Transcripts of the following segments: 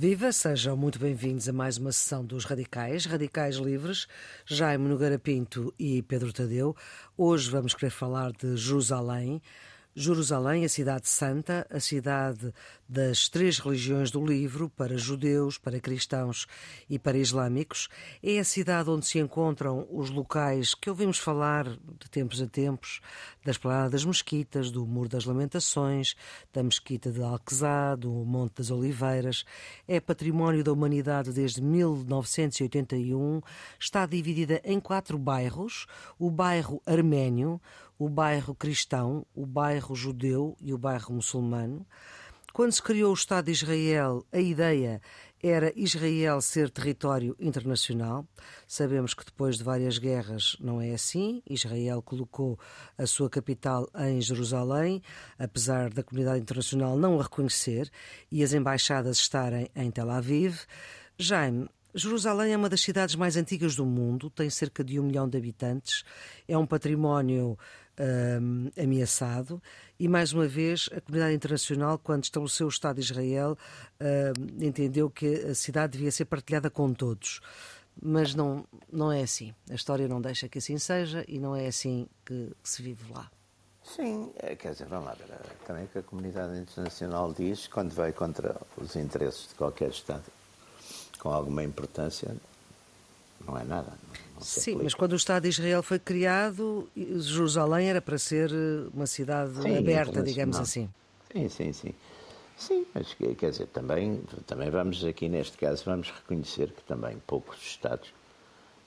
Viva, sejam muito bem-vindos a mais uma sessão dos Radicais, Radicais Livres, Jaime Nogueira Pinto e Pedro Tadeu. Hoje vamos querer falar de Jerusalém. Jerusalém, a cidade santa, a cidade das três religiões do livro, para judeus, para cristãos e para islâmicos, é a cidade onde se encontram os locais que ouvimos falar de tempos a tempos, das Esplanada das Mesquitas, do Muro das Lamentações, da Mesquita de Alquezá, do Monte das Oliveiras. É património da humanidade desde 1981, está dividida em quatro bairros, o bairro arménio, o bairro cristão, o bairro judeu e o bairro muçulmano. Quando se criou o Estado de Israel, a ideia era Israel ser território internacional. Sabemos que depois de várias guerras não é assim. Israel colocou a sua capital em Jerusalém, apesar da comunidade internacional não a reconhecer e as embaixadas estarem em Tel Aviv. Jaime, Jerusalém é uma das cidades mais antigas do mundo, tem cerca de um milhão de habitantes, é um património um, ameaçado e, mais uma vez, a comunidade internacional, quando estabeleceu o Estado de Israel, um, entendeu que a cidade devia ser partilhada com todos. Mas não, não é assim. A história não deixa que assim seja e não é assim que, se vive lá. Sim, é, quer dizer, vamos lá ver. Também o que a comunidade internacional diz quando vai contra os interesses de qualquer Estado com alguma importância, não é nada. Não Sim, mas quando o Estado de Israel foi criado, Jerusalém era para ser eh, uma cidade sim, aberta, digamos assim. Sim, sim, sim. Sim, mas quer dizer, também, também vamos aqui neste caso, vamos reconhecer que também poucos Estados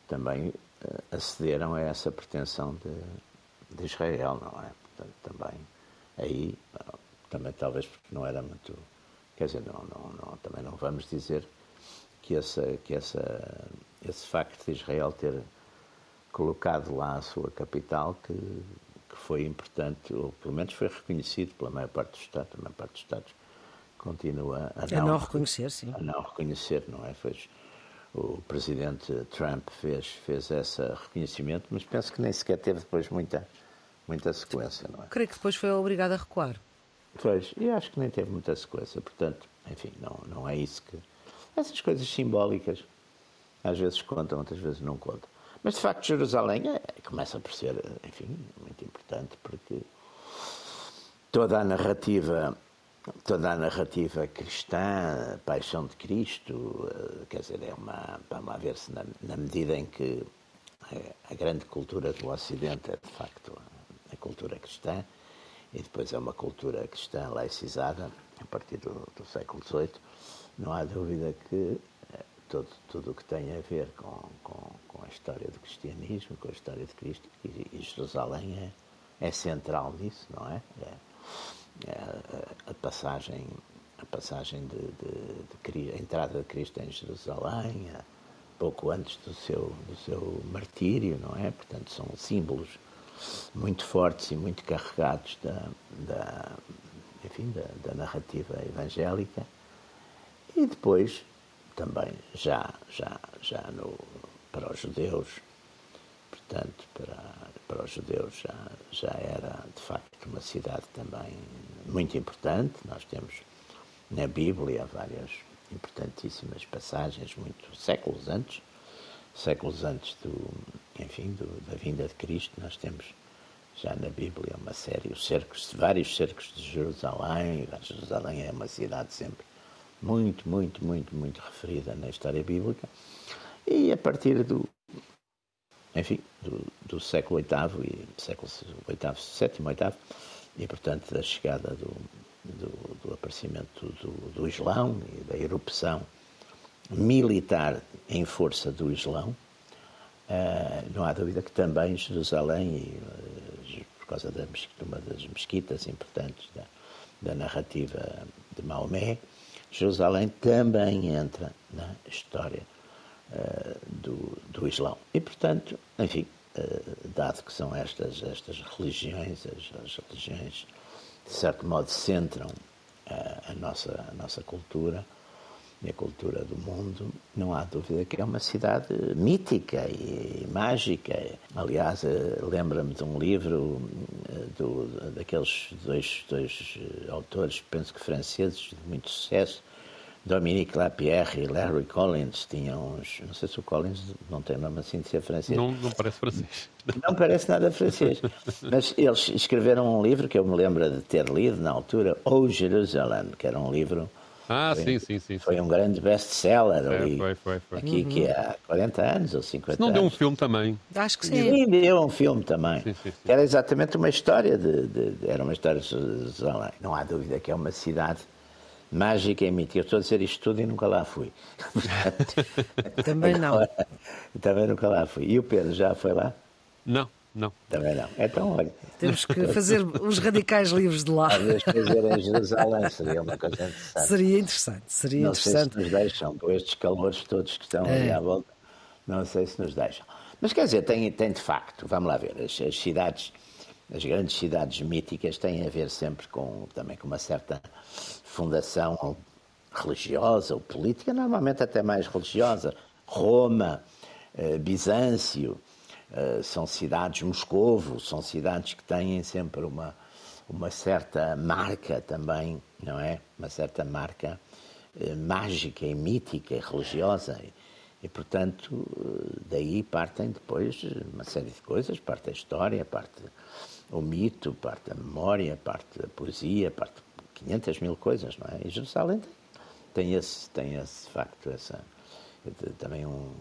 também uh, acederam a essa pretensão de, de Israel, não é? Portanto, também aí, também talvez porque não era muito, quer dizer, não, não, não, também não vamos dizer que, essa, que essa, esse facto de Israel ter colocado lá a sua capital, que, que foi importante, ou pelo menos foi reconhecido pela maior parte dos Estados, a maior parte dos Estados continua a não, a não reconhecer, sim. A não reconhecer, não é? Fez, o presidente Trump fez, fez esse reconhecimento, mas penso que nem sequer teve depois muita, muita sequência, não é? Creio que depois foi obrigado a recuar. Pois, e acho que nem teve muita sequência, portanto, enfim, não, não é isso que, essas coisas simbólicas às vezes contam, outras vezes não contam. Mas de facto Jerusalém é, começa por ser, enfim, muito importante porque toda a narrativa, toda a narrativa cristã, a paixão de Cristo, eh, quer dizer, é uma, vamos lá ver se na, na medida em que a grande cultura do Ocidente é de facto a cultura cristã, e depois é uma cultura cristã laicizada, a partir do, do século XVIII, não há dúvida que eh, tudo o que tem a ver com, com, com, a história do cristianismo, com a história de Cristo, e, e Jerusalém é, é, central nisso, não é? é, é a, a, passagem, a passagem de, de, de, a entrada de Cristo em Jerusalém, pouco antes do seu, do seu martírio, não é? Portanto, são símbolos muito fortes e muito carregados da, da enfim, da, da narrativa evangélica e depois, também, já, já, já no, para os judeus, portanto, para, para os judeus já, já era, de facto, uma cidade também muito importante. Nós temos na Bíblia várias importantíssimas passagens, muito séculos antes, séculos antes do, enfim, do, da vinda de Cristo, nós temos já na Bíblia uma série, os cercos, vários cercos de Jerusalém. Jerusalém é uma cidade sempre muito, muito, muito, muito referida na história bíblica. E a partir do, enfim, do, do século VIII e século VIII, sétimo, VIII, e portanto da chegada do, do, do aparecimento do, do Islão e da erupção militar em força do Islão, uh, não há dúvida que também Jerusalém, e, uh, por causa de uma das mesquitas importantes da, da narrativa de Maomé, Jerusalém também entra na história uh, do, do Islão. E, portanto, enfim, uh, dado que são estas, estas religiões, as, as religiões, de certo modo, centram uh, a, nossa, a nossa cultura e a cultura do mundo, não há dúvida que é uma cidade mítica e, mágica. Aliás, lembra-me de um livro do, daqueles dois, dois autores, penso que franceses, de muito sucesso, Dominique Lapierre e Larry Collins tinham uns. Não sei se o Collins não tem nome assim de ser francês. Não, não parece francês. Não parece nada francês. Mas eles escreveram um livro que eu me lembro de ter lido na altura, O Jerusalém, que era um livro. Ah, foi, sim, sim, sim. Foi um grande best-seller é, ali. Foi, foi, foi. Aqui, uhum. que é há 40 anos ou 50 anos. Não deu um filme também? Acho que sim. Sim, deu um filme também. Sim, sim, sim. Era exatamente uma história de, de, de, Era uma história de. Não há dúvida que é uma cidade mágica em mítica. Eu estou a dizer isto tudo e nunca lá fui. também não. também nunca lá fui. E o Pedro já foi lá? Não, não. Também não. Então, olha. Temos que fazer os radicais livres de lá. Talvez fazer em Jerusalém seria uma coisa interessante. Seria interessante, seria não interessante. Sei se nos deixam, com estes calores todos que estão é. ali à volta, não sei se nos deixam. Mas quer dizer, tem, tem de facto, vamos lá ver, as, as cidades as grandes cidades míticas têm a ver sempre com também com uma certa fundação religiosa ou política, normalmente até mais religiosa. Roma, eh, Bizâncio, são cidades, Moscovo, são cidades que têm sempre uma, uma certa marca também, não é? Uma certa marca eh, mágica e mítica e religiosa. E, portanto, daí partem depois uma série de coisas, parte a história, parte o mito, parte da memória, parte da poesia, parte de 500 mil coisas, não é? E Jerusalém tem, tem esse, tem esse facto, essa, também um,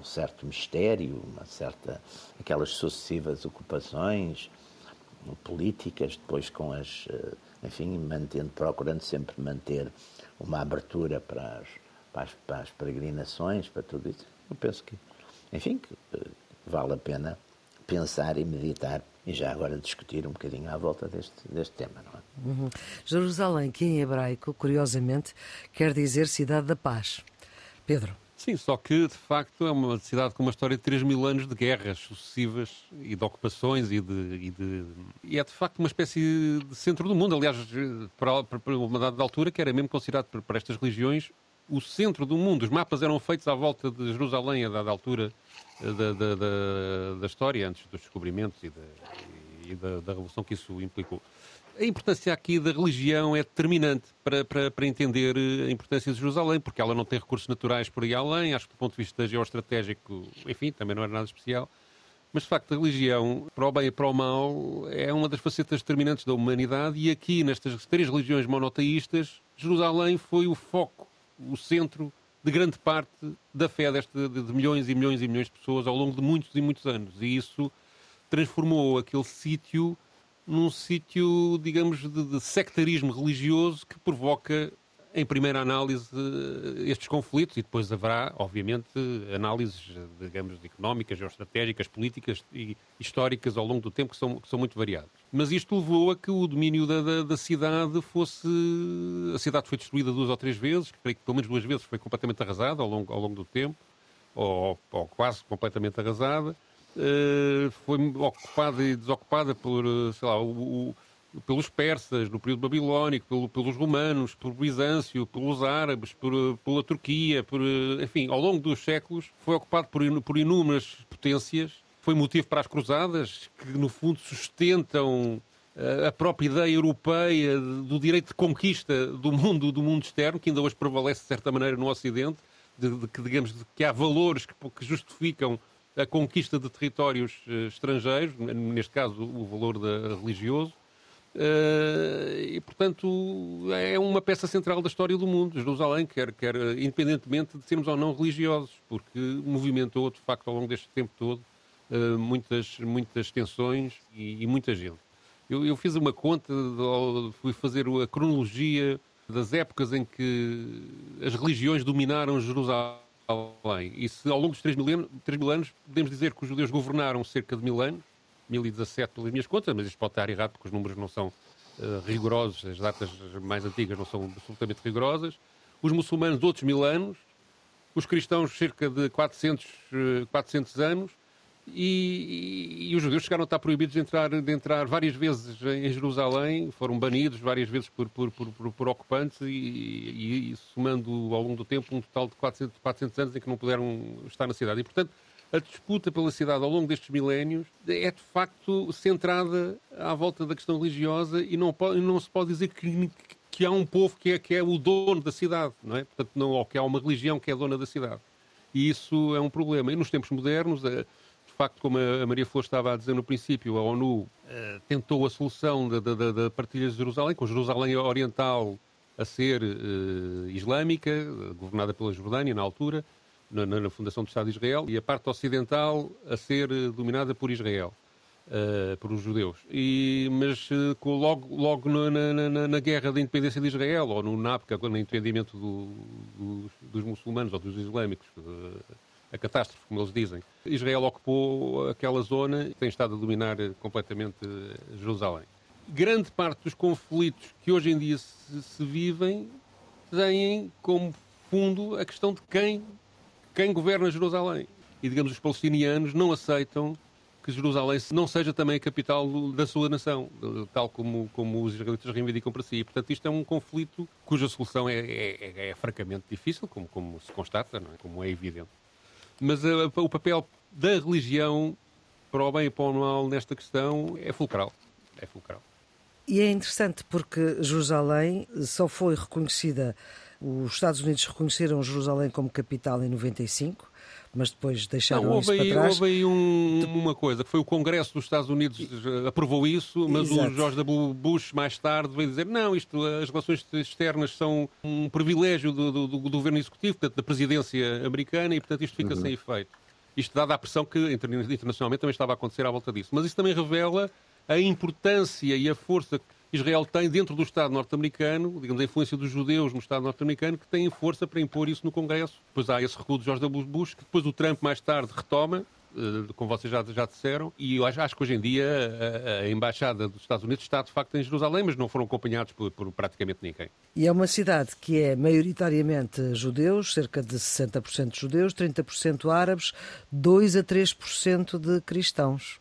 um, certo mistério, uma certa, aquelas sucessivas ocupações políticas, depois com as, eh, enfim, mantendo, procurando sempre manter uma abertura para as, para as, para as peregrinações, para tudo isso. Eu penso que, enfim, que eh, vale a pena pensar e meditar e já agora discutir um bocadinho à volta deste, deste tema. Não é? Uhum. Jerusalém, que em hebraico, curiosamente, quer dizer cidade da paz. Pedro. Sim, só que de facto é uma cidade com uma história de 3 mil anos de guerras sucessivas e de ocupações e de, e de, e é de facto uma espécie de centro do mundo. Aliás, para, para uma dada altura, que era mesmo considerado para, estas religiões o centro do mundo. Os mapas eram feitos à volta de Jerusalém a dada altura da, da, da, da história, antes dos descobrimentos e, e da, da, revolução que isso implicou. A importância aqui da religião é determinante para, para, para, entender a importância de Jerusalém, porque ela não tem recursos naturais por aí além. Acho que, do ponto de vista geoestratégico, enfim, também não era nada especial. Mas, de facto, a religião, para o bem e para o mal, é uma das facetas determinantes da humanidade. E aqui, nestas três religiões monoteístas, Jerusalém foi o foco, o centro de grande parte da fé deste, de, de, milhões e milhões e milhões de pessoas ao longo de muitos e muitos anos. E isso transformou aquele sítio num sítio, digamos, de, de sectarismo religioso que provoca em primeira análise, estes conflitos e depois haverá, obviamente, análises, digamos, económicas, geoestratégicas, políticas e históricas ao longo do tempo que são, que são muito variadas. Mas isto levou a que o domínio da, da, da, cidade fosse. A cidade foi destruída duas ou três vezes, creio que pelo menos duas vezes foi completamente arrasada ao longo, ao longo do tempo, ou, ou quase completamente arrasada. Uh, foi ocupada e desocupada por, sei lá, o, o pelos persas no período babilónico, pelo, pelos romanos, por Bizâncio, pelos árabes, por, pela Turquia, por, enfim, ao longo dos séculos foi ocupado por, por inúmeras potências. Foi motivo para as cruzadas, que no fundo sustentam eh, a própria ideia europeia do direito de conquista do mundo, do mundo externo, que ainda hoje prevalece de certa maneira no Ocidente, de, de que digamos de que há valores que, que justificam a conquista de territórios uh, estrangeiros, neste caso o valor da, religioso, Uh, e, portanto, é uma peça central da história do mundo, Jerusalém, quer, quer independentemente de sermos ou não religiosos, porque movimentou, de facto, ao longo deste tempo todo, muitas, muitas tensões e, e muita gente. Eu, eu, fiz uma conta, fui fazer a cronologia das épocas em que as religiões dominaram Jerusalém. E se ao longo dos 3 mil, 3 mil anos podemos dizer que os judeus governaram cerca de mil anos, 2017 pelas minhas contas, mas isto pode estar errado porque os números não são uh, rigorosos, as datas mais antigas não são absolutamente rigorosas. Os muçulmanos, outros mil anos. Os cristãos, cerca de 400, 400 eh, anos. E, e, e, os judeus chegaram a estar proibidos de entrar, de entrar várias vezes em Jerusalém, foram banidos várias vezes por, por, por, por, ocupantes e, e, somando ao longo do tempo um total de 400, 400 anos em que não puderam estar na cidade. E, portanto, a disputa pela cidade ao longo destes milénios é de facto centrada à volta da questão religiosa e não, pode, não se pode dizer que, que há um povo que é, que é o dono da cidade, não é? Portanto, não, ou que há uma religião que é dona da cidade. E isso é um problema. E nos tempos modernos, de facto, como a Maria Flor estava a dizer no princípio, a ONU uh, tentou a solução da, da, da partilha de Jerusalém, com Jerusalém Oriental a ser uh, islâmica, governada pela Jordânia na altura, na, na, fundação do Estado de Israel, e a parte ocidental a ser uh, dominada por Israel. Uh, por os judeus. E, mas uh, logo, logo na, na, na, guerra da independência de Israel, ou no NAPCA, no entendimento do, dos, dos, muçulmanos ou dos islâmicos, uh, a catástrofe, como eles dizem, Israel ocupou aquela zona e tem estado a dominar completamente Jerusalém. Grande parte dos conflitos que hoje em dia se, se vivem têm como fundo a questão de quem, quem governa Jerusalém. E, digamos, os palestinianos não aceitam que Jerusalém não seja também a capital da sua nação, tal como, como os israelitas reivindicam para si. E, portanto, isto é um conflito cuja solução é, é, é, é francamente difícil, como, como se constata, é? como é evidente. Mas a, o papel da religião, para o bem e para o mal, nesta questão, é fulcral. É fulcral. E é interessante porque Jerusalém só foi reconhecida, os Estados Unidos reconheceram Jerusalém como capital em 95, mas depois deixaram não, isso aí, para trás. Houve aí um, uma coisa, que foi o Congresso dos Estados Unidos aprovou isso, mas Exato. o George W. Bush mais tarde veio dizer não, isto, as relações externas são um privilégio do, do, do governo executivo, portanto, da presidência americana, e portanto isto fica uhum. sem efeito. Isto dada a pressão que internacionalmente também estava a acontecer à volta disso. Mas isso também revela a importância e a força que Israel tem dentro do Estado norte-americano, digamos, a influência dos judeus no Estado norte-americano, que têm força para impor isso no Congresso. Depois há esse recuo de George W. Bush, que depois o Trump mais tarde retoma, eh, como vocês já, já disseram, e eu acho, acho que hoje em dia a, a, Embaixada dos Estados Unidos está de facto em Jerusalém, mas não foram acompanhados por, por, praticamente ninguém. E é uma cidade que é maioritariamente judeus, cerca de 60% judeus, 30% árabes, 2 a 3% de cristãos.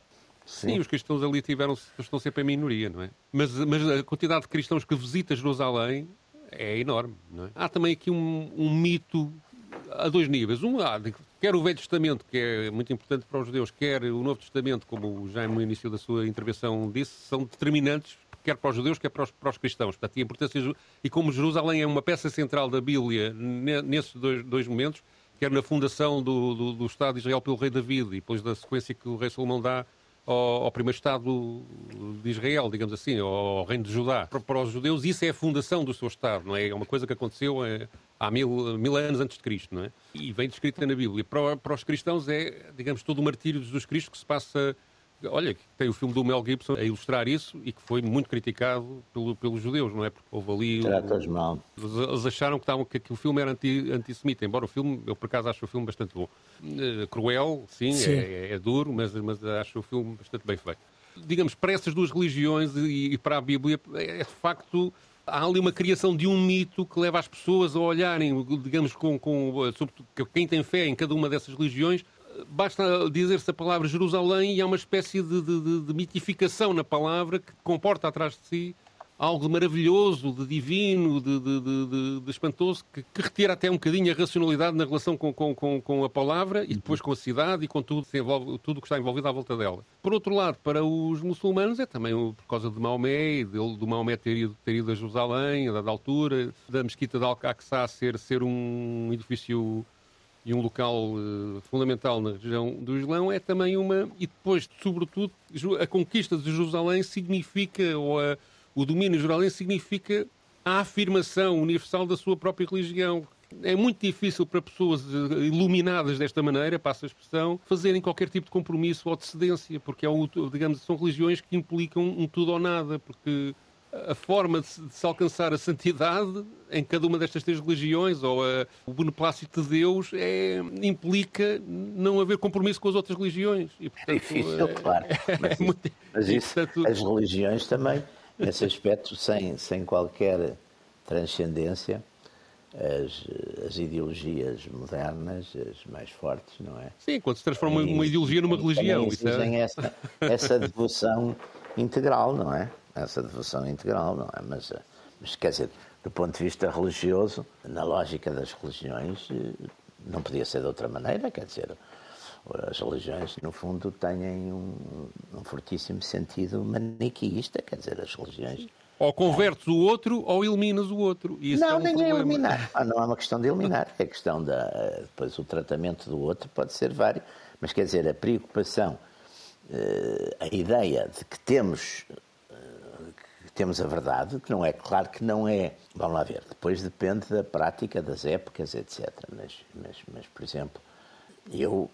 Sim, os cristãos ali tiveram, estão sempre em minoria, não é? Mas, mas a quantidade de cristãos que visita Jerusalém é enorme, não é? Há também aqui um, um mito a dois níveis. Um, há, quer o Velho Testamento, que é muito importante para os judeus, quer o Novo Testamento, como Jaime no início da sua intervenção disse, são determinantes quer para os judeus, quer para os, para os cristãos. Portanto, a importância, e como Jerusalém é uma peça central da Bíblia nesses dois, dois momentos, quer na fundação do, do, do, Estado de Israel pelo rei David e depois da sequência que o rei Salomão dá ao, ao, primeiro Estado de Israel, digamos assim, ao Reino de Judá. Para, para, os judeus, isso é a fundação do seu Estado, não é? É uma coisa que aconteceu é, há mil, mil anos antes de Cristo, não é? E vem descrita na Bíblia. Para, para os cristãos é, digamos, todo o martírio de Jesus Cristo que se passa Olha, tem o filme do Mel Gibson a ilustrar isso e que foi muito criticado pelo, pelos judeus, não é? Porque houve ali. Tratas mal. Eles acharam que, estavam, que, que o filme era anti, antissemita, embora o filme, eu por acaso acho o filme bastante bom. Uh, cruel, sim, sim. É, é, duro, mas, mas acho o filme bastante bem feito. Digamos, para essas duas religiões e, e para a Bíblia, é, é de facto há ali uma criação de um mito que leva as pessoas a olharem, digamos, com, com sobretudo quem tem fé em cada uma dessas religiões, basta dizer-se a palavra Jerusalém e há uma espécie de, de, de, mitificação na palavra que comporta atrás de si algo de maravilhoso, de divino, de, de, espantoso, que, que, retira até um bocadinho a racionalidade na relação com, com, com, com, a palavra e depois com a cidade e com tudo, tudo que está envolvido à volta dela. Por outro lado, para os muçulmanos é também por causa de Maomé, de, de Maomé ter ido, ter ido a Jerusalém, a dada altura, da mesquita de Al-Aqsa ser, ser um edifício e um local uh, fundamental na região do Islão é também uma. E depois, sobretudo, a conquista de Jerusalém significa, ou a, o domínio jerusalém significa a afirmação universal da sua própria religião. É muito difícil para pessoas eh, iluminadas desta maneira, passa a expressão, fazerem qualquer tipo de compromisso ou de cedência, porque é um, digamos, são religiões que implicam um tudo ou nada, porque a forma de se, de se, alcançar a santidade em cada uma destas três religiões, ou a, o beneplácito de Deus, é, implica não haver compromisso com as outras religiões. E, portanto, é difícil, é, claro. Mas, é muito, mas isso, portanto, as religiões também, nesse aspecto, sem, sem qualquer transcendência, as, as, ideologias modernas, as mais fortes, não é? Sim, quando se transforma uma ideologia numa religião. Exigem é... essa, essa devoção integral, não é? Essa devoção integral, não é? Mas, eh, mas quer dizer, do ponto de vista religioso, na lógica das religiões, eh, não podia ser de outra maneira, quer dizer, as religiões, no fundo, têm um, um fortíssimo sentido maniqueísta, quer dizer, as religiões Ou convertes o outro ou eliminas o outro. E não, é um nem problema. é eliminar. Ah, não é uma questão de eliminar. É questão da. Depois o tratamento do outro pode ser vário. Mas quer dizer, a preocupação, eh, a ideia de que temos, eh, temos a verdade, que não é claro que não é. Vamos lá ver. Depois depende da prática, das épocas, etc. Mas, mas, mas por exemplo, eu,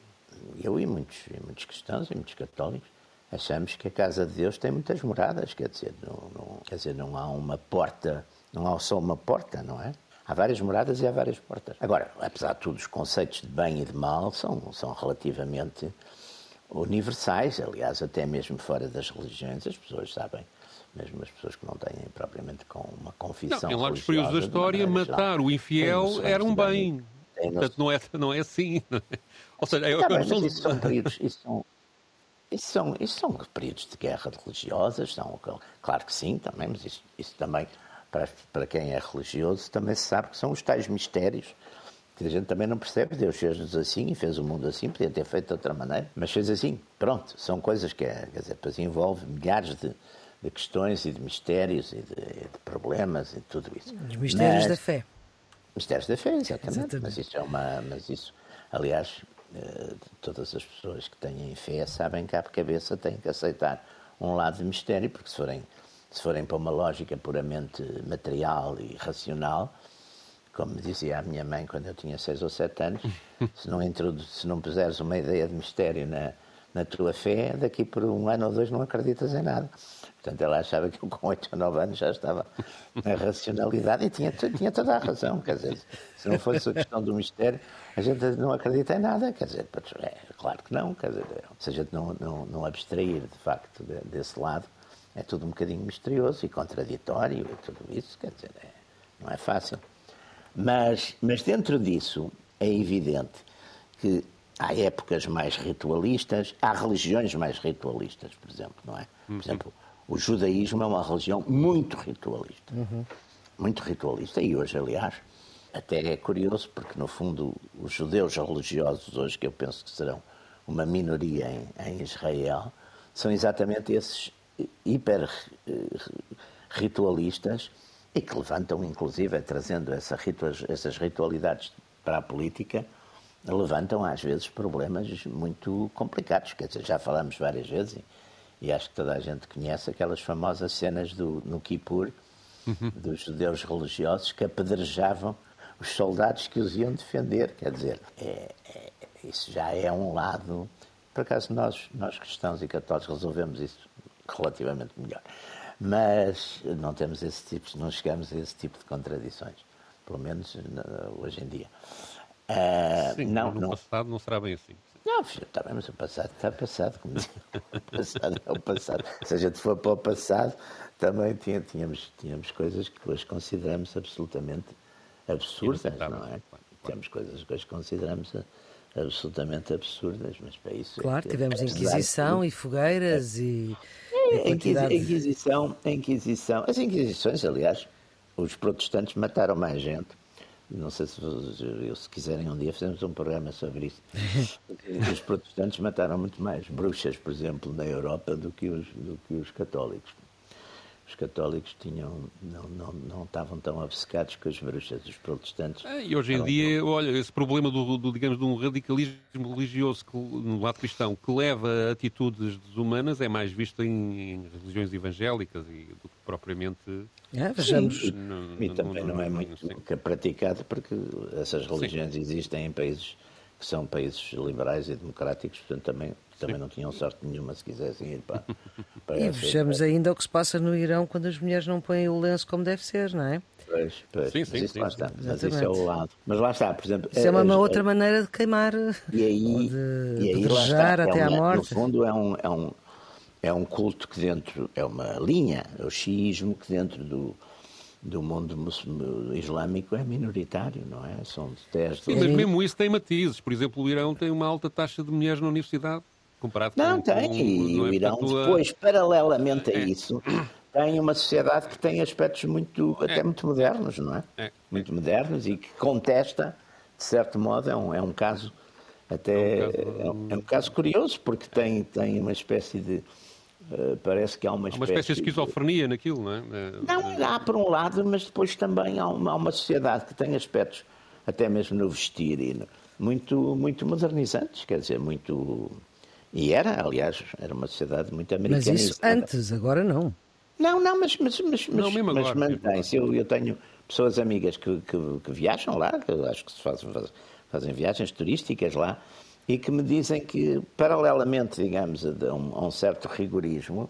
eu e muitos, e muitos cristãos e muitos católicos achamos que a casa de Deus tem muitas moradas, quer dizer, não, não, quer dizer, não há uma porta, não há só uma porta, não é? Há várias moradas e há várias portas. Agora, apesar de tudo, os conceitos de bem e de mal são, são relativamente universais, aliás, até mesmo fora das religiões, as pessoas sabem, mesmo as pessoas que não têm propriamente com uma confissão. Não, em largos períodos da história, matar o infiel era um bem. Portanto, não é, não é assim. É? Ou seja, é tá bem, mas isso são períodos, isso são, isso são, isso são períodos de guerra religiosas, são, claro que sim, também, mas isso, isso também, para, para quem é religioso, também se sabe que são os tais mistérios que a gente também não percebe. Deus fez-nos assim e fez o mundo assim, podia ter feito de outra maneira, mas fez assim. Pronto, são coisas que, é, quer dizer, depois envolve milhares de, de questões e de mistérios e de, de, problemas e tudo isso. Os mistérios mas, da fé. Mistérios da fé, exatamente. exatamente. Mas isso é uma. Mas isso, aliás, eh, todas as pessoas que têm fé sabem que à cabeça têm que aceitar um lado de mistério, porque se forem, se forem para uma lógica puramente material e racional, como dizia a minha mãe quando eu tinha seis ou sete anos, se não, se não puseres uma ideia de mistério na, na tua fé, daqui por um ano ou dois não acreditas em nada. Portanto, ela achava que eu com 8 ou 9 anos já estava na racionalidade e tinha, tinha toda a razão. Quer dizer, se não fosse a questão do mistério, a gente não acredita em nada. Quer dizer, é claro que não. Quer dizer, se a gente não, não, não abstrair, de facto, desse lado, é tudo um bocadinho misterioso e contraditório e tudo isso. Quer dizer, é, não é fácil. Mas, mas dentro disso, é evidente que há épocas mais ritualistas, há religiões mais ritualistas, por exemplo, não é? Por uhum. exemplo, o judaísmo é uma religião muito ritualista. Uhum. Muito ritualista. E hoje, aliás, até é curioso, porque no fundo os judeus religiosos hoje, que eu penso que serão uma minoria em, em Israel, são exatamente esses hiper ritualistas e que levantam, inclusive, trazendo essa essas ritualidades para a política, levantam às vezes problemas muito complicados. Quer dizer, já falamos várias vezes e acho que toda a gente conhece aquelas famosas cenas do, no Kippur, uhum. dos judeus religiosos que apedrejavam os soldados que os iam defender. Quer dizer, é, é, isso já é um lado. Por acaso, nós, nós cristãos e católicos resolvemos isso relativamente melhor. Mas não temos esse tipo, não chegamos a esse tipo de contradições, pelo menos hoje em dia. Uh, Sim, não, no não, passado não será bem assim. Não, filho, está bem, mas o passado está passado, como diz. O passado é o passado. Se a gente for para o passado, também tinha, tínhamos, tínhamos coisas que hoje consideramos absolutamente absurdas, não é? Temos coisas que hoje consideramos absolutamente absurdas, mas para isso. É claro, é tivemos Inquisição e fogueiras é. e. É, quantidade... Inquisição, Inquisição. As Inquisições, aliás, os protestantes mataram mais gente não sei se, se quiserem um dia fazemos um programa sobre isso. os protestantes mataram muito mais bruxas, por exemplo, na Europa do que os, do que os católicos. Os católicos tinham, não, não, não estavam tão obcecados com as bruxas, os protestantes. É, e hoje em dia, olha, esse problema do, do, digamos, de um radicalismo religioso que, no lado cristão que leva a atitudes desumanas é mais visto em, em religiões evangélicas e do que propriamente é, vejamos. Sim, e, e também não, não, é muito praticado porque essas religiões Sim. existem em países que são países liberais e democráticos, portanto também, também não tinham sorte nenhuma se quisessem ir para, para E vejamos ainda o que se passa no Irão quando as mulheres não põem o lenço como deve ser, não é? Pois, pois. Sim, sim, mas isso sim, lá está. Mas isso é o lado. Mas lá está, por exemplo. Isso é uma, uma outra maneira de queimar, e aí, de, e aí, de está, até é à morte. No fundo, é um, é um, é um culto que dentro, é uma linha, é o xiismo que dentro do, do mundo islâmico é minoritário, não é? São 10, Sim, mas mesmo isso tem matizes. Por exemplo, o Irão tem uma alta taxa de mulheres na universidade, comparado não, com... Não, tem. E o é Irão, depois, paralelamente a é. isso, tem uma sociedade que tem aspectos muito, até é. muito modernos, não é? é? Muito modernos e que contesta, de certo modo, é um, é um caso até... É um caso, é um caso curioso, porque tem, tem uma espécie de Uh, parece que há uma espécie, há uma espécie de esquizofrenia naquilo, não é? Não, há por um lado, mas depois também há uma, há uma sociedade que tem aspectos, até mesmo no vestir, e muito, muito modernizantes, quer dizer, muito. E era, aliás, era uma sociedade muito americanizada. Mas isso antes, agora não. Não, não, mas, mas, mas, não, mas, mas mantém-se. Eu, eu tenho pessoas amigas que, que, que, viajam lá, que acho que se fazem, fazem viagens turísticas lá, e que me dizem que, paralelamente, digamos, a um, a um certo rigorismo,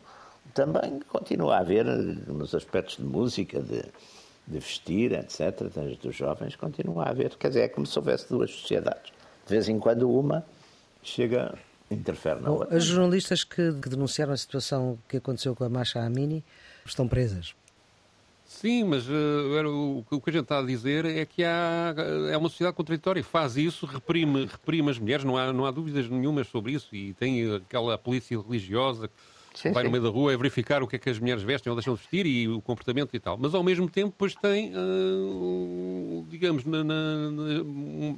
também continua a haver, nos aspectos de música, de, de vestir, etc., dos jovens, continua a haver. Quer dizer, é como se houvesse duas sociedades. De vez em quando uma chega, interfere na outra. As jornalistas que, que denunciaram a situação que aconteceu com a Masha Amini estão presas. Sim, mas uh, o, o, que a gente está a dizer é que há, é uma sociedade contraditória, faz isso, reprime, reprime as mulheres, não há, não há dúvidas nenhumas sobre isso, e tem aquela polícia religiosa que vai sim. no meio da rua a verificar o que é que as mulheres vestem ou deixam de vestir e o comportamento e tal. Mas ao mesmo tempo, depois tem, uh, digamos, na, na,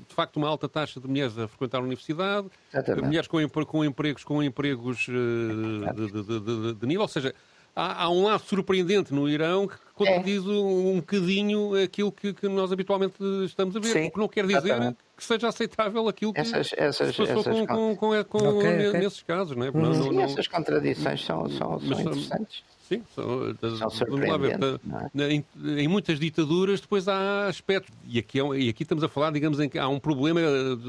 de facto, uma alta taxa de mulheres a frequentar a universidade, Exatamente. mulheres com, com empregos, com empregos uh, de, de, de, de nível, ou seja, há, há um lado surpreendente no Irão que contradiz é. um, bocadinho aquilo que, que, nós habitualmente estamos a ver, Sim, o que não quer dizer exatamente. que seja aceitável aquilo que essas, essas, se passou essas, com, com, com, okay, nesses casos. Não é? Uhum. Não, não, essas contradições são, são, são interessantes. Sim, são, vamos lá ver. É? Em, em, muitas ditaduras depois há aspectos, e aqui, é e aqui estamos a falar, digamos, em que há um problema,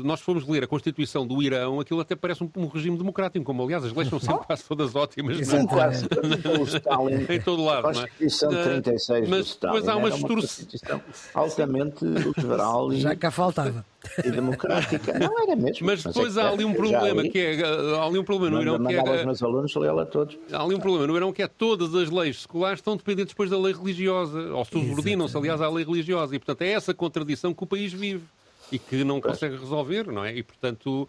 nós fomos ler a Constituição do Irão, aquilo até parece um, um regime democrático, como aliás as leis são sempre quase todas ótimas. Sim, quase. em todo lado. A Constituição de 36 Mas depois há uma distorção. altamente liberal Já cá faltava e democrática. Não era mesmo. Mas depois mas é há ali um problema que é. Há ali um problema no Irão que é. os meus alunos lê-la todos. Há ali um problema no Irão que é todas as leis seculares estão dependentes depois da lei religiosa, ou subordinam-se, aliás, à lei religiosa. E, portanto, é essa contradição que o país vive e que não consegue resolver, não é? E, portanto,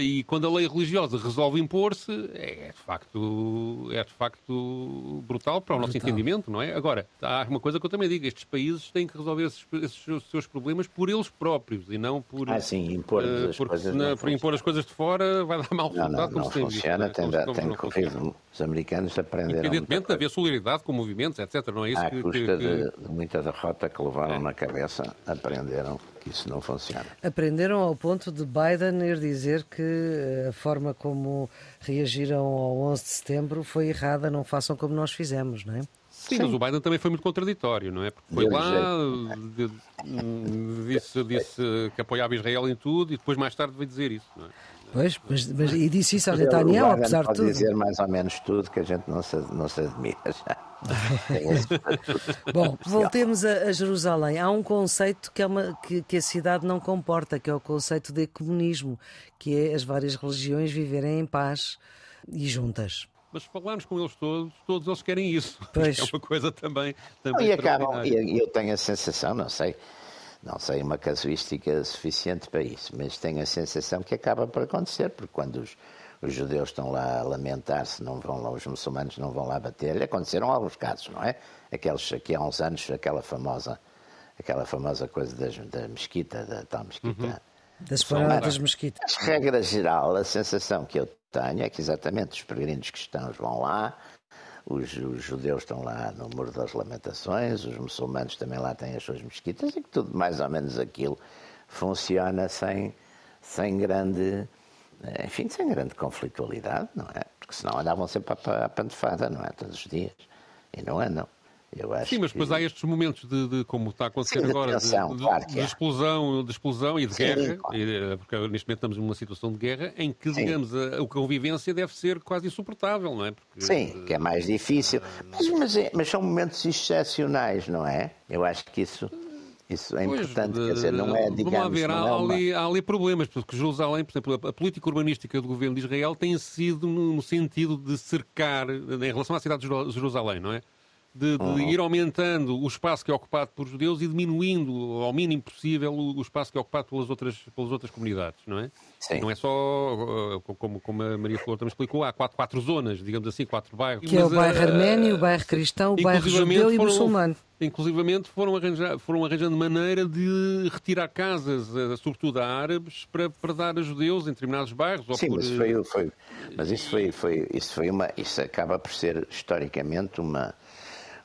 e quando a lei religiosa resolve impor-se, é, de facto, é de facto brutal para o nosso brutal. entendimento, não é? Agora, há uma coisa que eu também digo: estes países têm que resolver esses, esses seus problemas por eles próprios e não por. Ah, sim, impor uh, as coisas. Na, por impor as coisas de fora vai dar mau resultado, não, não, como não funciona, visto, tem, tem corrido. Os americanos aprenderam. Independentemente de haver solidariedade com movimentos, etc. Não é isso à que. custa que, que... De, de muita derrota que levaram é. na cabeça, aprenderam que isso não funciona. Aprenderam ao ponto de Biden ir dizer que eh, a forma como reagiram ao 11 de setembro foi errada, não façam como nós fizemos, não é? Sim, Sim, mas o Biden também foi muito contraditório, não é? Porque foi lá, disse, disse que apoiava Israel em tudo e depois mais tarde veio dizer isso, não é? Pois, mas, mas, e disse isso ao Netanyahu, apesar de tudo. dizer mais ou menos tudo que a gente não se, não se admira já. Bom, voltemos a, a, Jerusalém. Há um conceito que, é uma, que, que, a cidade não comporta, que é o conceito de ecumenismo, que é as várias religiões viverem em paz e juntas. Mas se falarmos com eles todos, todos eles querem isso. Pois. É uma coisa também. também e acabam, e eu tenho a sensação, não sei não sei uma casuística suficiente para isso, mas tenho a sensação que acaba por acontecer, porque quando os, os judeus estão lá a lamentar-se, não vão lá, os muçulmanos não vão lá bater-lhe, aconteceram alguns casos, não é? Aqueles aqui há uns anos, aquela famosa, aquela famosa coisa das, da mesquita, da tal mesquita. Uhum. Das paradas mesquitas. Regra geral, a sensação que eu tenho é que exatamente os peregrinos cristãos vão lá, os, os, judeus estão lá no Muro das Lamentações, os muçulmanos também lá têm as suas mesquitas e que tudo mais ou menos aquilo funciona sem, sem grande, enfim, sem grande conflitualidade, não é? Porque senão andavam sempre à, à não é? Todos os dias. E não andam. Sim, mas depois que... há estes momentos de, de, como está a acontecer Sim, agora, de, de, claro de, explosão, de explosão e de Sim, guerra, claro. Eh, porque neste momento estamos numa situação de guerra em que, Sim. digamos, a, a, convivência deve ser quase insuportável, não é? Porque, Sim, que é mais difícil. Mas, mas, é, mas, são momentos excepcionais, não é? Eu acho que isso. Isso é importante, pois, quer dizer, não é, digamos... Ver, há, é uma... ali, há ali problemas, porque Jerusalém, por exemplo, a política urbanística do governo de Israel tem sido no sentido de cercar, em relação à cidade de Jerusalém, não é? De, de uhum. ir aumentando o espaço que é ocupado por judeus e diminuindo ao mínimo possível o, o espaço que é ocupado pelas outras, pelas outras comunidades, não é? Sim. Não é só, uh, como, como a Maria Flor também explicou, há quatro, quatro zonas, digamos assim, quatro bairros. Que é o bairro uh, arménio, o bairro cristão, o bairro judeu e muçulmano. Inclusivamente foram, arranjar, foram arranjando maneira de retirar casas, uh, sobretudo a árabes, para, para dar a judeus em determinados bairros. Sim, por... mas, foi, foi, mas isso, foi, foi, isso foi uma. Isso acaba por ser historicamente uma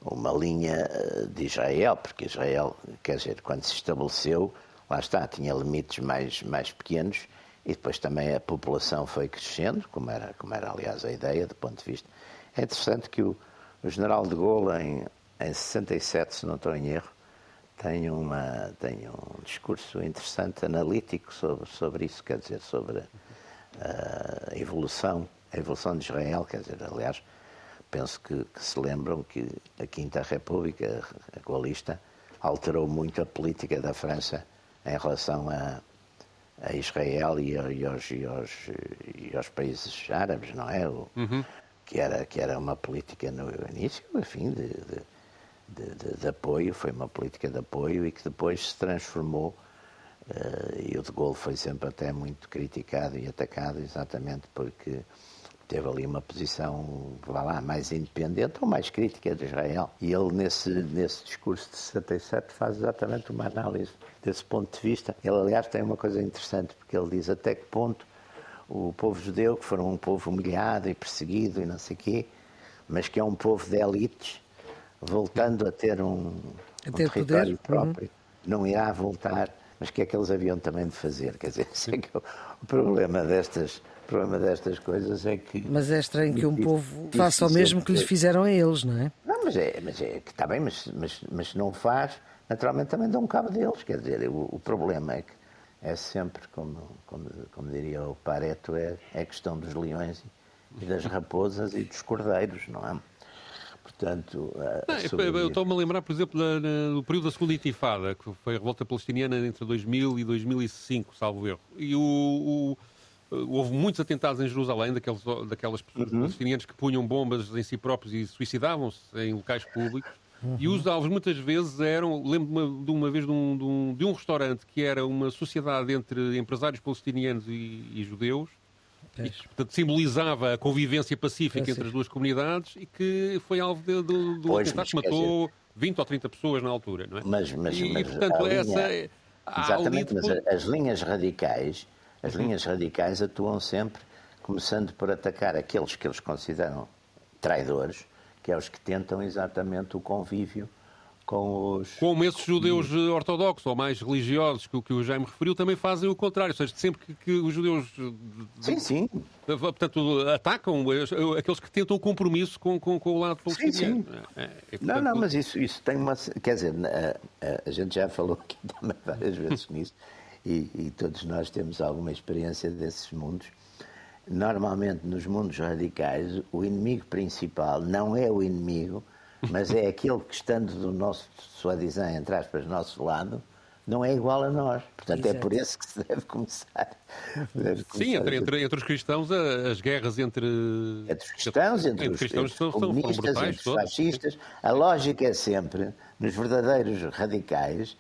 uma linha eh, de Israel, porque Israel, quer dizer, quando se estabeleceu, lá está, tinha limites mais, mais pequenos e depois também a população foi crescendo, como era, como era aliás a ideia do ponto de vista. É interessante que o, o general de Gaulle, em, em 67, se não estou em erro, tem, uma, tem um discurso interessante, analítico sobre, sobre isso, quer dizer, sobre a evolução, a evolução de Israel, quer dizer, aliás, penso que, que, se lembram que a Quinta República, a golista, alterou muito a política da França em relação a, a Israel e, a, e, aos, e, aos, e, aos, países árabes, não é? O, uhum. que, era, que era uma política no início, enfim, de, de, de, de, apoio, foi uma política de apoio e que depois se transformou. Uh, e o de Gaulle foi sempre até muito criticado e atacado, exatamente porque teve ali uma posição, vá lá, mais independente ou mais crítica de Israel. E ele, nesse, nesse discurso de 67, faz exatamente uma análise desse ponto de vista. Ele, aliás, tem uma coisa interessante, porque ele diz até que ponto o povo judeu, que foram um povo humilhado e perseguido e não sei quê, mas que é um povo de elites, voltando a ter um, um território poder. Uhum. próprio, uhum. não irá voltar. Mas o que é que eles haviam também de fazer? Quer dizer, é que o, o problema destas problema destas coisas é que. Mas é estranho que um povo faça o mesmo que lhes fizeram a eles, não é? Não, mas é, mas é que está bem, mas, mas, mas se não faz, naturalmente também dão cabo deles. Quer dizer, o, o problema é que é sempre, como, como, como diria o Pareto, é, é a questão dos leões e das raposas e dos cordeiros, não é? Portanto, eu estou-me a lembrar, por exemplo, do período da segunda intifada, que foi a revolta palestiniana entre 2000 e 2005, salvo erro. E o, o houve muitos atentados em Jerusalém, daqueles, daquelas pessoas uhum. palestinianas que punham bombas em si próprios e suicidavam-se em locais públicos. Uhum. E os alvos muitas vezes eram, lembro-me de uma vez de um, de, um, de um, restaurante que era uma sociedade entre empresários palestinianos e, e judeus, e que, portanto, simbolizava a convivência pacífica é, entre as duas comunidades e que foi alvo de, de, de um pois, que matou dizer... 20 ou 30 pessoas na altura, não é? Mas, mas, e, mas portanto, essa... Linha... Exatamente, mas as linhas radicais as linhas radicais atuam sempre começando por atacar aqueles que eles consideram traidores, que é os que tentam exatamente o convívio com os. Como esses judeus ortodoxos ou mais religiosos que, que o Jaime referiu também fazem o contrário, ou seja, sempre que, que os judeus. Sim, sim. Portanto, atacam aqueles que tentam o compromisso com, com, com o lado palestiniano. Sim, sim. É, é, portanto... Não, não, mas isso, isso tem uma. Quer dizer, a, a, a gente já falou aqui também várias vezes nisso e, e todos nós temos alguma experiência desses mundos. Normalmente, nos mundos radicais, o inimigo principal não é o inimigo, mas é aquele que, estando do nosso, suadizão, entre aspas, nosso lado, não é igual a nós. Portanto, Exato. é por isso que se deve começar. Deve começar Sim, entre, entre, entre, os cristãos, as guerras entre. Entre os cristãos, entre, entre os, cristãos entre os comunistas, brutais, entre os fascistas. A lógica é sempre, nos verdadeiros radicais,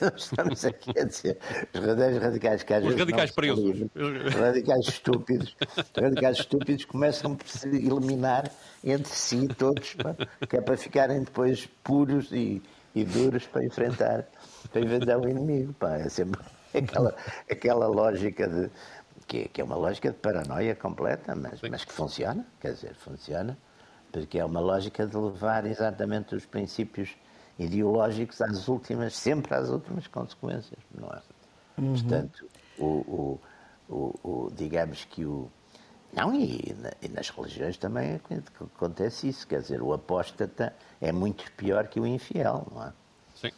nós estamos aqui a dizer os radicais radicais que às os vezes radicais presos. Os radicais estúpidos. Os radicais estúpidos começam por se eliminar entre si todos, que é para ficarem depois puros e, e duros para enfrentar, para enfrentar o inimigo. Pá. É sempre aquela, aquela lógica de. Que, que é uma lógica de paranoia completa, mas, mas que funciona, quer dizer, funciona, porque é uma lógica de levar exatamente os princípios ideológicos às últimas, sempre às últimas consequências, não é? Uhum. Portanto, o, o, o, o, digamos que o. Não, e, e, nas religiões também acontece isso, quer dizer, o apóstata é muito pior que o infiel, não é? Sim.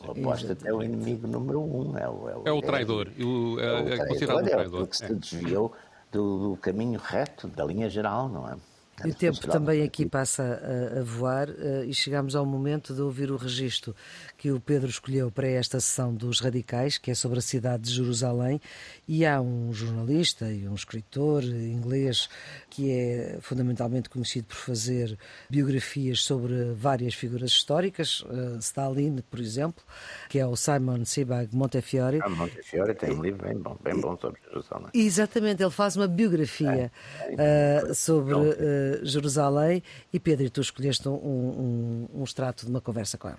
O apóstata é o inimigo número um. É o, é o, é o traidor. É, o, é, é, o é considerado um traidor. É porque se desviou do, do caminho reto, da linha geral, não é? E o tempo também aqui passa a, a voar uh, e chegamos ao momento de ouvir o registro que o Pedro escolheu para esta sessão dos Radicais, que é sobre a cidade de Jerusalém, e há um jornalista e um escritor inglês que é fundamentalmente conhecido por fazer biografias sobre várias figuras históricas, uh, Stalin, por exemplo, que é o Simon Sebag Montefiore. Ah, Montefiore tem um livro bem bom, bem bom sobre Jerusalém. Exatamente, ele faz uma biografia uh, sobre Jerusalém e Pedro, tu escolheste um, um, um extrato de uma conversa com ele.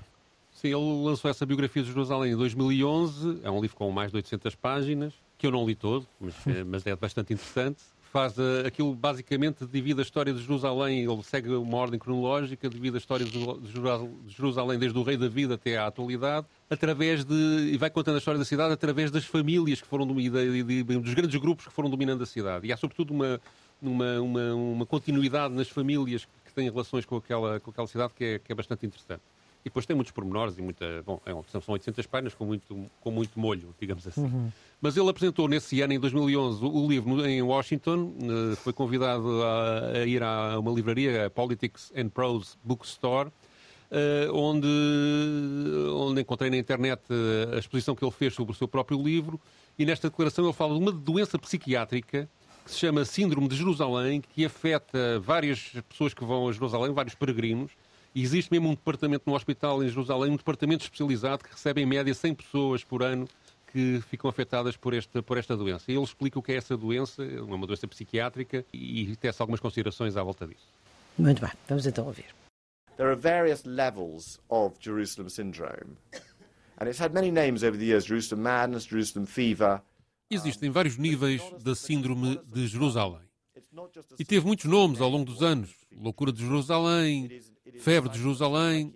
Sim, ele lançou essa biografia de Jerusalém em 2011, é um livro com mais de 800 páginas, que eu não li todo, mas, mas é bastante interessante faz uh, aquilo basicamente divide a história de Jerusalém, ele segue uma ordem cronológica, divide a história de Jerusalém desde o rei David até à atualidade, através de e vai contando a história da cidade através das famílias que foram dos grandes grupos que foram dominando a cidade. E há sobretudo uma uma, uma, uma continuidade nas famílias que têm relações com aquela, com aquela cidade que é, que é bastante interessante. E depois tem muitos pormenores e muita. Bom, é são 800 páginas com muito, com muito molho, digamos assim. Uhum. Mas ele apresentou nesse ano, em 2011, o livro em Washington. Eh, foi convidado a, a ir a uma livraria, a Politics and Prose Bookstore. Uh, onde, onde encontrei na internet a exposição que ele fez sobre o seu próprio livro, e nesta declaração ele fala de uma doença psiquiátrica que se chama Síndrome de Jerusalém, que afeta várias pessoas que vão a Jerusalém, vários peregrinos, e existe mesmo um departamento no hospital em Jerusalém, um departamento especializado que recebe em média 100 pessoas por ano que ficam afetadas por esta, por esta doença. E ele explica o que é essa doença, é uma doença psiquiátrica, e tece algumas considerações à volta disso. Muito bem, vamos então ouvir. There are various levels of Jerusalem syndrome. And it's had many names over the years, Jerusalem madness, Jerusalem fever. Existem vários níveis da síndrome de Jerusalém. E teve muitos nomes ao longo dos anos. Loucura de Jerusalém, febre de Jerusalém.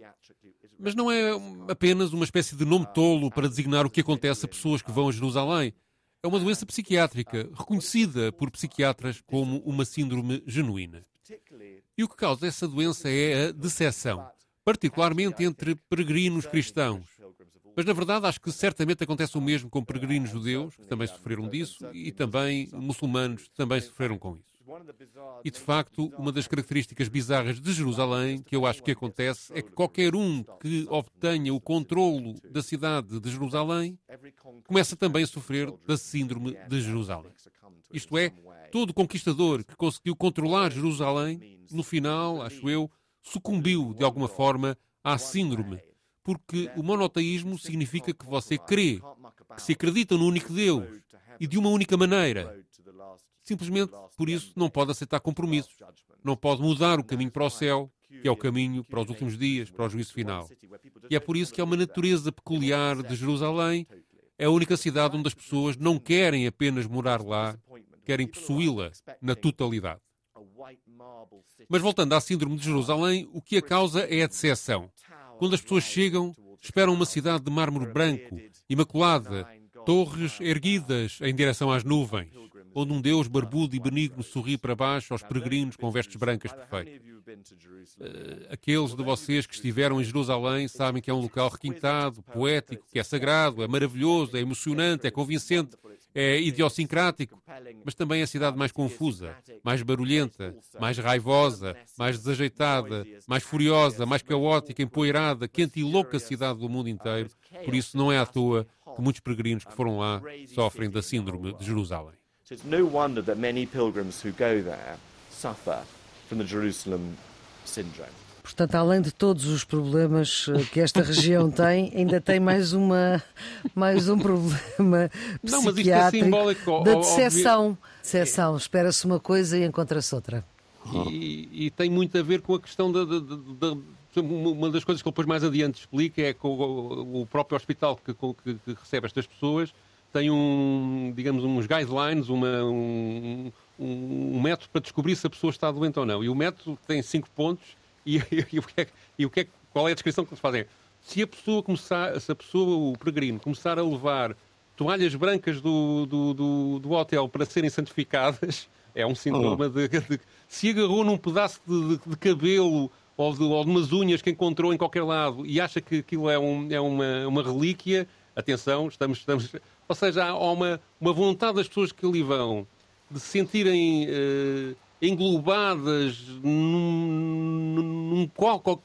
Mas não é apenas uma espécie de nome tolo para designar o que acontece a pessoas que vão a Jerusalém. É uma doença psiquiátrica, reconhecida por psiquiatras como uma síndrome genuína. E o que causa essa doença é a decepção, particularmente entre peregrinos cristãos. Mas, na verdade, acho que certamente acontece o mesmo com peregrinos judeus, que também sofreram disso, e também muçulmanos, que também sofreram com isso. E de facto, uma das características bizarras de Jerusalém, que eu acho que acontece, é que qualquer um que obtenha o controlo da cidade de Jerusalém começa também a sofrer da síndrome de Jerusalém. Isto é, todo conquistador que conseguiu controlar Jerusalém, no final, acho eu, sucumbiu de alguma forma à síndrome. Porque o monoteísmo significa que você crê, que se acredita no único Deus e de uma única maneira. Simplesmente por isso não pode aceitar compromissos. Não pode mudar o caminho para o céu, que é o caminho para os últimos dias, para o juízo final. E é por isso que há uma natureza peculiar de Jerusalém. É a única cidade onde as pessoas não querem apenas morar lá, querem possuí-la na totalidade. Mas voltando à síndrome de Jerusalém, o que a causa é a decepção. Quando as pessoas chegam, esperam uma cidade de mármore branco, imaculada, torres erguidas em direção às nuvens onde um Deus barbudo e benigno sorri para baixo aos peregrinos com vestes brancas perfeitas. Uh, aqueles de vocês que estiveram em Jerusalém sabem que é um local requintado, poético, que é sagrado, é maravilhoso, é emocionante, é convincente, é idiosincrático, mas também a cidade mais confusa, mais barulhenta, mais raivosa, mais desajeitada, mais furiosa, mais caótica, empoeirada, quente e louca cidade do mundo inteiro. Por isso não é à toa que muitos peregrinos que foram lá sofrem da síndrome de Jerusalém. So it's no wonder that many pilgrims who go there suffer from. Portanto, além de todos os problemas eh, que esta região tem, ainda tem mais, uma, mais um problema Não, psiquiátrico mas isto é da decepção. Decepção. Espera-se uma coisa e encontra-se outra. E, e, tem muito a ver com a questão da, da, da, uma das coisas que ele depois mais adiante explica é que o, o próprio hospital que, que, que recebe estas pessoas tem um, digamos, uns guidelines, uma, um, um, método para descobrir se a pessoa está doente ou não. E o método tem cinco pontos e, e, e, o que é, e o que é, qual é a descrição que eles fazem? Se a pessoa começar, se a pessoa, o peregrino, começar a levar toalhas brancas do, do, do, do hotel para serem santificadas, é um sintoma oh. de, de, Se agarrou num pedaço de, de cabelo ou de, ou de umas unhas que encontrou em qualquer lado e acha que aquilo é, um, é uma, uma relíquia, atenção, estamos, estamos ou seja, há uma, uma vontade das pessoas que ali vão de se sentirem uh, englobadas num, num,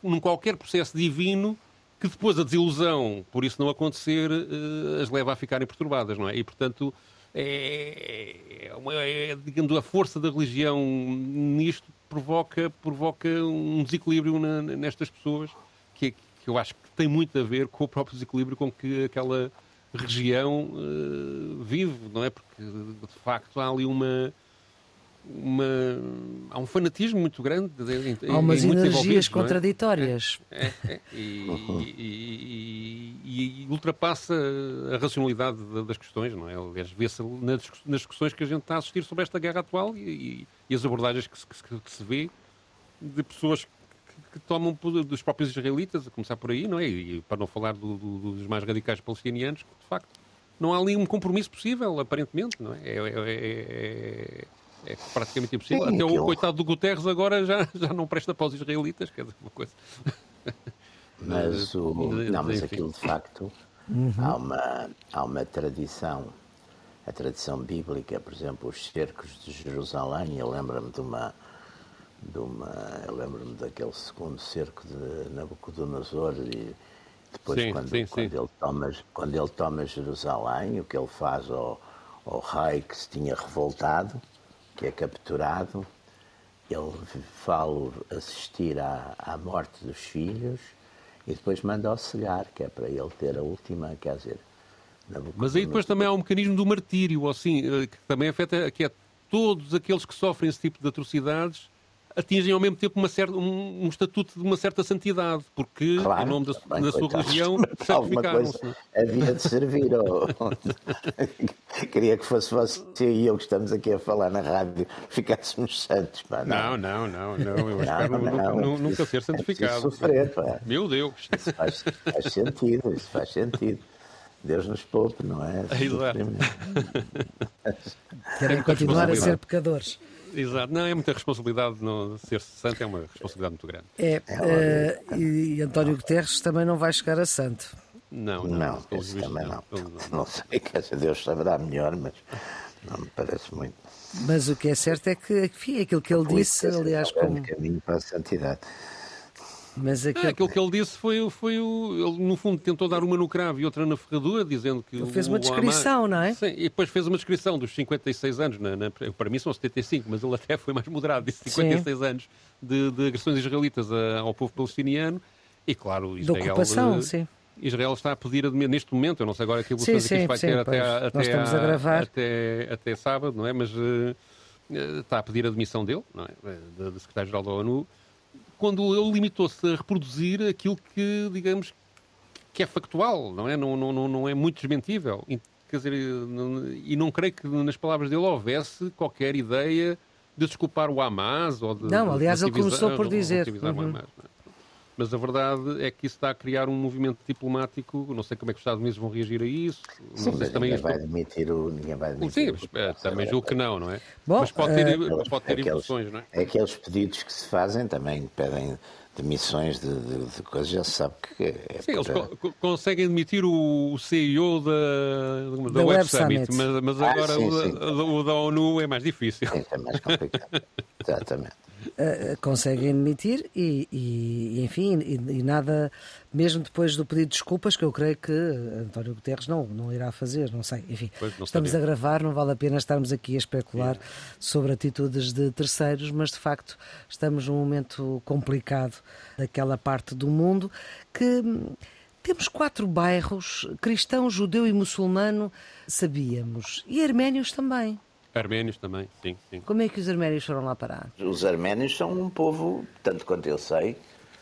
num, qualquer processo divino que depois a desilusão, por isso não acontecer, uh, as leva a ficarem perturbadas, não é? E, portanto, é, é, é, digamos, a força da religião nisto provoca, provoca um desequilíbrio na, nestas pessoas que, que eu acho que tem muito a ver com o próprio desequilíbrio com que aquela região uh, vive, não é? Porque de facto há ali uma uma, há um fanatismo muito grande. Em, há umas energias é? contraditórias. É? É, é, e, e, e, e, ultrapassa a racionalidade das questões, não é? Aliás, vê-se nas, discussões que a gente está a assistir sobre esta guerra atual e, as abordagens que se, que, que se vê de pessoas que, que, tomam dos próprios israelitas, a começar por aí, não é? E para não falar do, do, dos mais radicais palestinianos, que de facto não há ali um compromisso possível, aparentemente, não é? é, é, é é praticamente impossível. Sim, Até o coitado do Guterres agora já, já não presta para os israelitas, quer dizer, uma coisa. Mas, o, não, mas aquilo de facto uhum. há, uma, há uma tradição, a tradição bíblica, por exemplo, os cercos de Jerusalém, eu lembro-me de uma, de uma eu lembro-me daquele segundo cerco de Nabucodonosor e depois sim, quando, sim, quando, sim. Ele toma, quando ele toma Jerusalém, o que ele faz ao, ao rei que se tinha revoltado, que é capturado, ele fala assistir à, à morte dos filhos e depois manda-o cegar, que é para ele ter a última, quer dizer... Mas aí depois também há um mecanismo do martírio, assim, que também afeta, que é todos aqueles que sofrem esse tipo de atrocidades atingem ao mesmo tempo uma certa, um, um, estatuto de uma certa santidade, porque claro, em nome da, bem, da sua religião sacrificaram-se. Havia de servir. Ou... Queria que fosse você e eu que estamos aqui a falar na rádio ficássemos santos. Pá, não. não, não, não, não. Eu espero não, nunca, não, nunca ser santificado. É sofrer, pá. Meu Deus. Isso faz, faz sentido, isso faz sentido. Deus nos poupe, não é? Querem continuar a ser pecadores. Exato, não, é muita responsabilidade, não, ser santo é uma responsabilidade muito grande. É, uh, e António Guterres também não vai chegar a santo. Não, não, não, também não. Não, não. não sei, quer dizer, Deus saberá melhor, mas não me parece muito. Mas o que é certo é que, enfim, aquilo que ele disse, aliás, como... Um caminho para a santidade. Mas aquilo... É, aquilo que ele disse foi, foi o. Ele, no fundo, tentou dar uma no cravo e outra na ferradura, dizendo que. Ele fez uma descrição, não é? Sim, e depois fez uma descrição dos 56 anos, na, na, para mim são 75, mas ele até foi mais moderado, disse 56 Sim. anos de, de, agressões israelitas ao povo palestiniano. E claro, Israel. De ocupação, sim. Israel está a pedir neste momento, eu não sei agora que evoluções sim, sim, vai sim, ter até, até, a. Até, até sábado, não é? Mas uh, está a pedir a demissão dele, não é? Do secretário-geral da ONU quando ele limitou-se a reproduzir aquilo que, digamos, que é factual, não é? Não, não, não é muito desmentível. Quer dizer, e não creio que nas palavras dele houvesse qualquer ideia de desculpar o Hamas ou de. Não, aliás, ele começou por dizer. Uhum. Hamas, mas a verdade é que isso está a criar um movimento diplomático. Não sei como é que os Estados Unidos vão reagir a isso. Sim, mas também ninguém, vai admitir o, ninguém vai admitir Sim, o... é, também julgo que não, não é? Bom, mas pode ter, uh, pode ter aqueles, não é? Aqueles pedidos que se fazem também pedem demissões de, de, de coisas, já se sabe que é Sim, para... eles co conseguem demitir o CEO da, da, da Web, Summit, mas, mas ah, agora sim, sim. O, o, da ONU é mais difícil. Sim, é mais complicado. Exatamente uh, conseguem admitir e, e enfim, e, e, nada, mesmo depois do pedido de desculpas, que eu creio que António Guterres não, não irá fazer, não sei. Enfim, não estamos a gravar, não vale a pena estarmos aqui a especular sobre atitudes de terceiros, mas de facto estamos num momento complicado daquela parte do mundo que. Temos quatro bairros, cristão, judeu e muçulmano, sabíamos, e arménios também. Arménios também, sim, sim. Como é que os arménios foram lá parar? Os arménios são um povo, tanto quanto eu sei.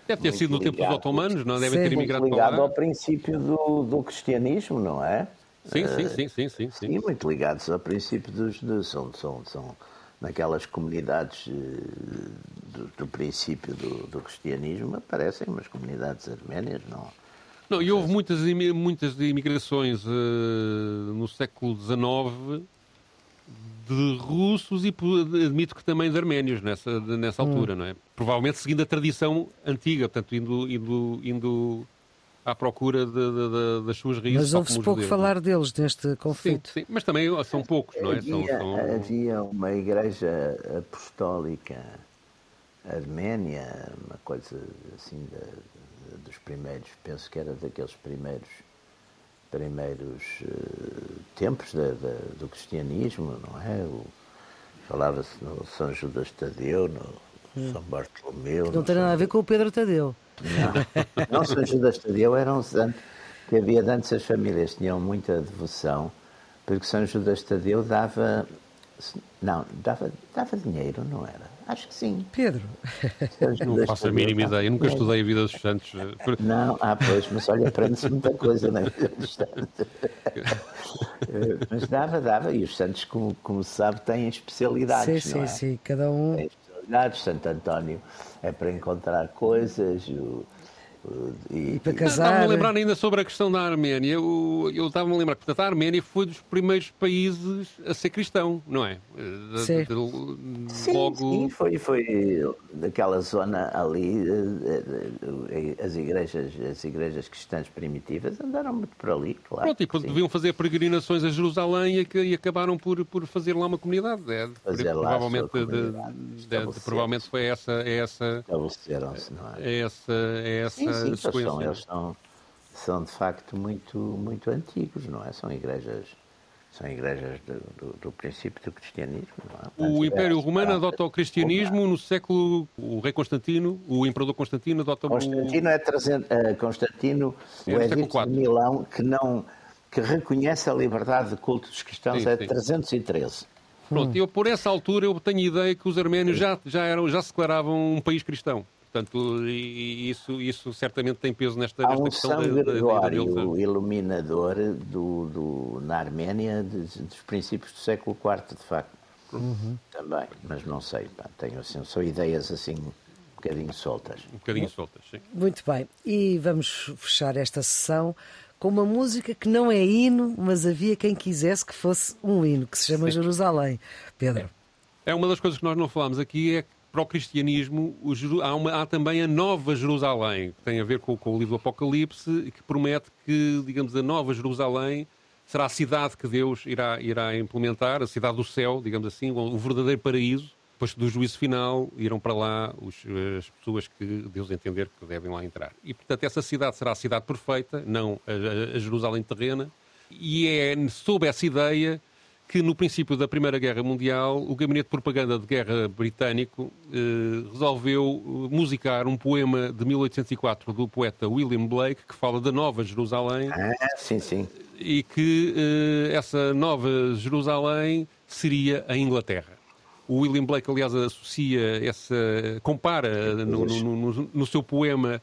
Deve ter sido no tempo dos otomanos, não? Devem ter imigrado muito ligado ao princípio do, do cristianismo, não é? Sim, sim, sim, sim, sim, sim. E muito ligados ao princípio dos. De, são, são, são naquelas comunidades eh, do, do princípio do, do, cristianismo, aparecem umas comunidades arménias, não? Não, e houve muitas, muitas imigrações uh, no século XIX de russos e admito que também de arménios nessa, nessa hum. altura, não é? Provavelmente seguindo a tradição antiga, portanto, indo, indo, indo à procura de, de, de, das suas raízes. Mas ouve-se pouco judeus, falar é? deles neste conflito. Sim, sim, mas também são poucos, não é? Havia, são, são... havia uma igreja apostólica arménia, uma coisa assim de, dos primeiros, penso que era daqueles primeiros primeiros uh, tempos de, de, do cristianismo, não é? Falava-se no São Judas Tadeu, no hum. São Bartolomeu. Não tem nada a ver com o Pedro Tadeu. Não, não São Judas Tadeu era um santo que havia de antes as famílias tinham muita devoção, porque São Judas Tadeu dava. Não, dava, dava dinheiro, não era? Acho que sim. Pedro. Não faço a mínima ideia. Eu nunca estudei a vida dos santos. Não, ah, pois, mas olha, aprende-se muita coisa na vida dos santos. mas dava, dava. E os santos, como, como se sabe, têm especialidades. Sim, sim, é? sim. Cada um. Tem especialidades. Santo António é para encontrar coisas. O, e, para casar. Estava-me a lembrar ainda sobre a questão da Arménia. Eu, eu estava-me a lembrar que a Arménia foi dos primeiros países a ser cristão, não é? Sim, de, de, sim, logo... sim foi, foi daquela zona ali. Eh, eh, as igrejas, as igrejas cristãs primitivas andaram muito por ali, claro. Pronto, e sim. deviam fazer peregrinações a Jerusalém e, e acabaram por, por fazer lá uma comunidade. É, fazer provavelmente, comunidade, de, de, provavelmente foi essa. É essa Estabeleceram-se, não é? É essa. É essa sim, sim, são, eles são, são de facto muito, muito antigos, não é? São igrejas são igrejas do, do, do, princípio do cristianismo. É? O Império Romano adota o cristianismo no século. O rei Constantino, o imperador Constantino adota Constantino é trazendo, uh, Constantino, é o edito de Milão, que, não, que reconhece a liberdade de culto dos cristãos, sim, é sim. 313. Pronto, eu por essa altura eu tenho ideia que os arménios já, já, eram, já se declaravam um país cristão. Portanto, isso, isso certamente tem peso nesta, nesta um questão São da, Gregório da, da iluminador do, do, na Arménia dos, dos princípios do século IV, de facto. Uhum. Também, mas não sei, pá, tenho assim, são ideias assim um bocadinho soltas. Um bocadinho soltas, sim. Muito bem, e vamos fechar esta sessão com uma música que não é hino, mas havia quem quisesse que fosse um hino, que se chama sim. Jerusalém. Pedro. É uma das coisas que nós não falamos aqui, é para o cristianismo há, uma, há, também a Nova Jerusalém, que tem a ver com, com, o livro do Apocalipse, que promete que, digamos, a Nova Jerusalém será a cidade que Deus irá, irá implementar, a cidade do céu, digamos assim, o verdadeiro paraíso. Depois do juízo final, irão para lá os, as pessoas que Deus entender que devem lá entrar. E, portanto, essa cidade será a cidade perfeita, não a, a Jerusalém terrena, e é sob essa ideia que no princípio da Primeira Guerra Mundial o Gabinete de Propaganda de Guerra britânico eh, resolveu eh, musicar um poema de 1804 do poeta William Blake que fala da Nova Jerusalém. Ah, sim, sim. E que eh, essa Nova Jerusalém seria a Inglaterra. O William Blake, aliás, associa essa. compara no, no, no, no seu poema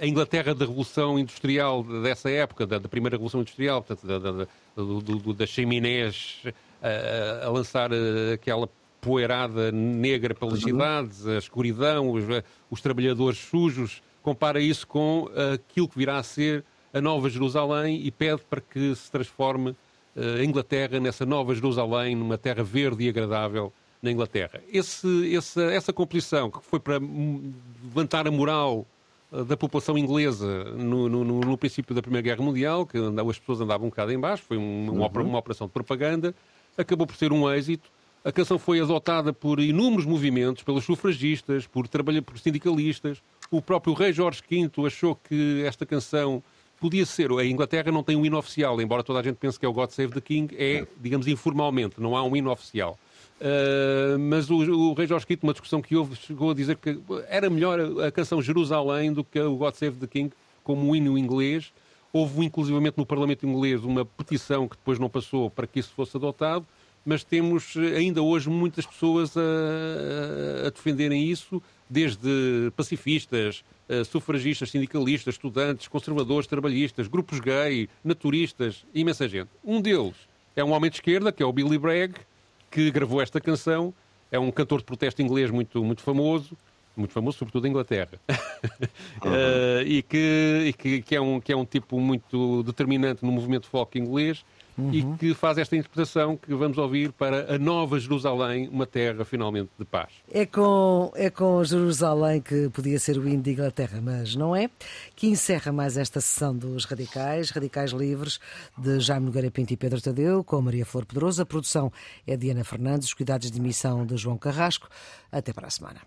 a Inglaterra da Revolução Industrial dessa época, da, da Primeira Revolução Industrial, portanto, da, da, do, do, das chaminés a, a, lançar aquela poeirada negra pelas uhum. cidades, a escuridão, os, os, trabalhadores sujos, compara isso com aquilo que virá a ser a Nova Jerusalém e pede para que se transforme a Inglaterra nessa Nova Jerusalém, numa terra verde e agradável na Inglaterra. Esse, essa, essa composição, que foi para levantar a moral eh, da população inglesa no, no, no, princípio da Primeira Guerra Mundial, que andava, as pessoas andavam um bocado em baixo, foi uma, uhum. uma, operação de propaganda, acabou por ser um êxito. A canção foi adotada por inúmeros movimentos, pelos sufragistas, por, por sindicalistas. O próprio rei Jorge V achou que esta canção podia ser. A Inglaterra não tem um hino oficial, embora toda a gente pense que é o God Save the King, é, digamos, informalmente, não há um hino oficial. Uh, mas o, o, Rei Jorge V, uma discussão que houve, chegou a dizer que era melhor a, a canção Jerusalém do que o God Save the King como um hino inglês. Houve, inclusivamente, no Parlamento inglês uma petição que depois não passou para que isso fosse adotado, mas temos ainda hoje muitas pessoas a, a defenderem isso, desde pacifistas, sufragistas, sindicalistas, estudantes, conservadores, trabalhistas, grupos gay, naturistas, imensa gente. Um deles é um homem de esquerda, que é o Billy Bragg, que gravou esta canção. É um cantor de protesto inglês muito, muito famoso, muito famoso sobretudo em Inglaterra, uhum. uh, e, que, e que, que, é um, que é um tipo muito determinante no movimento folk inglês uhum. e que faz esta interpretação que vamos ouvir para a Nova Jerusalém, uma terra finalmente de paz. É com, é com Jerusalém que podia ser o hino de Inglaterra, mas não é, que encerra mais esta sessão dos Radicais, Radicais Livres, de Jaime Nogueira Pinto e Pedro Tadeu, com Maria Flor Pedrosa. A produção é de Ana Fernandes, os cuidados de emissão de João Carrasco. Até para a semana.